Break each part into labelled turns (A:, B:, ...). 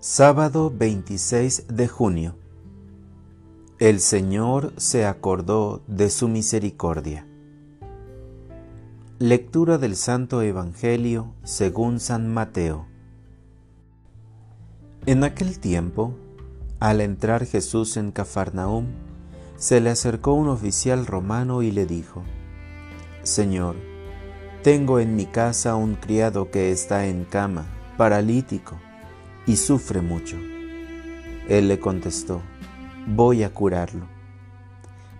A: Sábado 26 de junio. El Señor se acordó de su misericordia. Lectura del Santo Evangelio según San Mateo. En aquel tiempo, al entrar Jesús en Cafarnaúm, se le acercó un oficial romano y le dijo, Señor, tengo en mi casa un criado que está en cama, paralítico y sufre mucho. Él le contestó, voy a curarlo.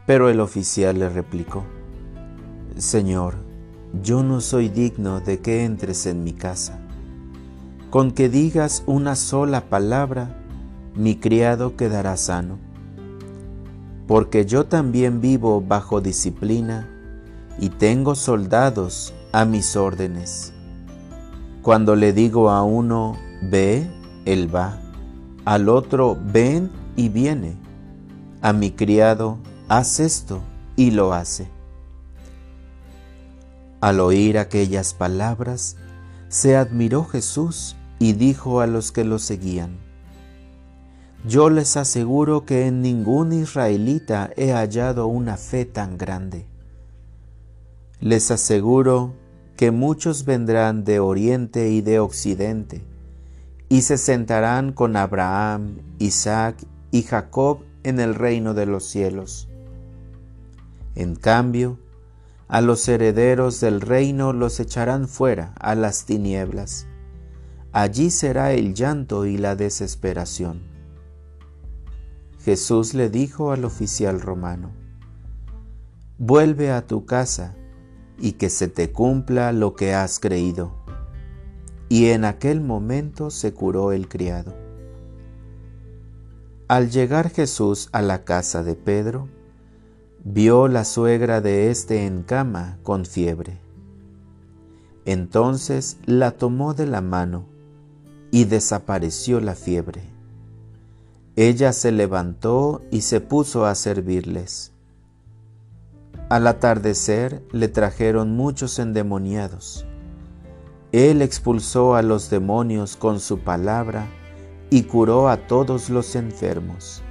A: Pero el oficial le replicó, Señor, yo no soy digno de que entres en mi casa. Con que digas una sola palabra, mi criado quedará sano. Porque yo también vivo bajo disciplina y tengo soldados a mis órdenes. Cuando le digo a uno, ve, él va. Al otro, ven y viene. A mi criado, haz esto y lo hace. Al oír aquellas palabras, se admiró Jesús y dijo a los que lo seguían, Yo les aseguro que en ningún israelita he hallado una fe tan grande. Les aseguro que muchos vendrán de oriente y de occidente y se sentarán con Abraham, Isaac y Jacob en el reino de los cielos. En cambio, a los herederos del reino los echarán fuera a las tinieblas. Allí será el llanto y la desesperación. Jesús le dijo al oficial romano, Vuelve a tu casa y que se te cumpla lo que has creído y en aquel momento se curó el criado. Al llegar Jesús a la casa de Pedro, vio la suegra de éste en cama con fiebre. Entonces la tomó de la mano y desapareció la fiebre. Ella se levantó y se puso a servirles. Al atardecer le trajeron muchos endemoniados él expulsó a los demonios con su palabra y curó a todos los enfermos.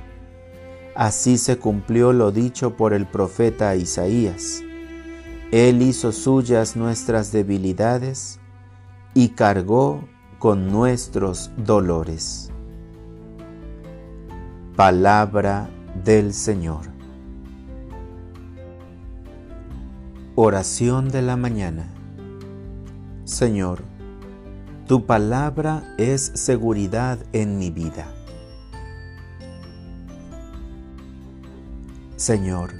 A: Así se cumplió lo dicho por el profeta Isaías. Él hizo suyas nuestras debilidades y cargó con nuestros dolores. Palabra del Señor. Oración de la mañana. Señor, tu palabra es seguridad en mi vida. Señor,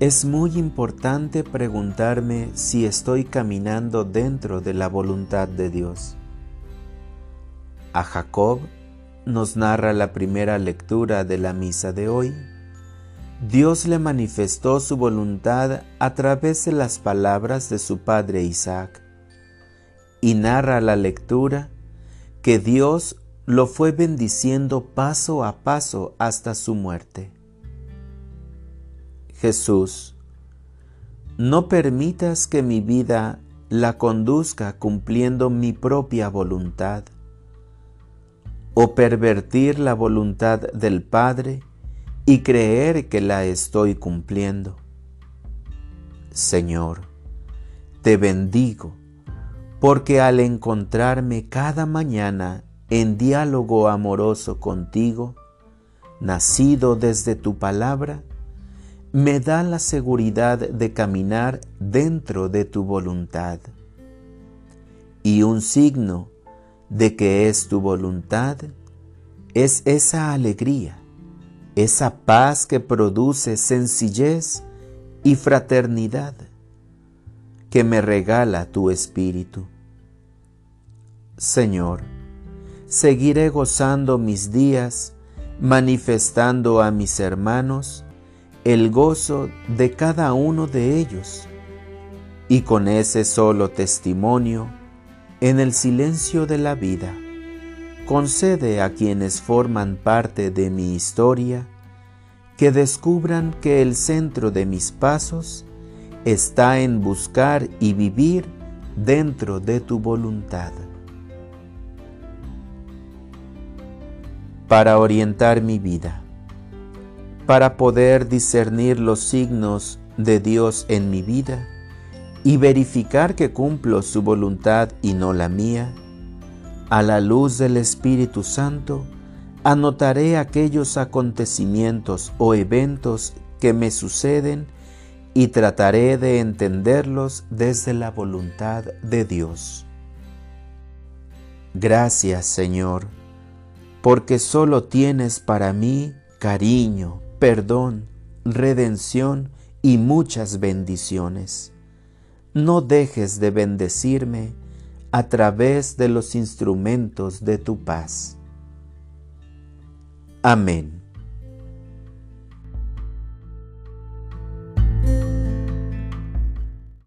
A: es muy importante preguntarme si estoy caminando dentro de la voluntad de Dios. A Jacob nos narra la primera lectura de la misa de hoy. Dios le manifestó su voluntad a través de las palabras de su padre Isaac y narra la lectura que Dios lo fue bendiciendo paso a paso hasta su muerte. Jesús, no permitas que mi vida la conduzca cumpliendo mi propia voluntad o pervertir la voluntad del Padre y creer que la estoy cumpliendo. Señor, te bendigo porque al encontrarme cada mañana en diálogo amoroso contigo, nacido desde tu palabra, me da la seguridad de caminar dentro de tu voluntad. Y un signo de que es tu voluntad es esa alegría, esa paz que produce sencillez y fraternidad que me regala tu Espíritu. Señor, seguiré gozando mis días, manifestando a mis hermanos el gozo de cada uno de ellos, y con ese solo testimonio, en el silencio de la vida, concede a quienes forman parte de mi historia que descubran que el centro de mis pasos está en buscar y vivir dentro de tu voluntad. para orientar mi vida, para poder discernir los signos de Dios en mi vida y verificar que cumplo su voluntad y no la mía, a la luz del Espíritu Santo, anotaré aquellos acontecimientos o eventos que me suceden y trataré de entenderlos desde la voluntad de Dios. Gracias Señor, porque solo tienes para mí cariño, perdón, redención y muchas bendiciones. No dejes de bendecirme a través de los instrumentos de tu paz. Amén.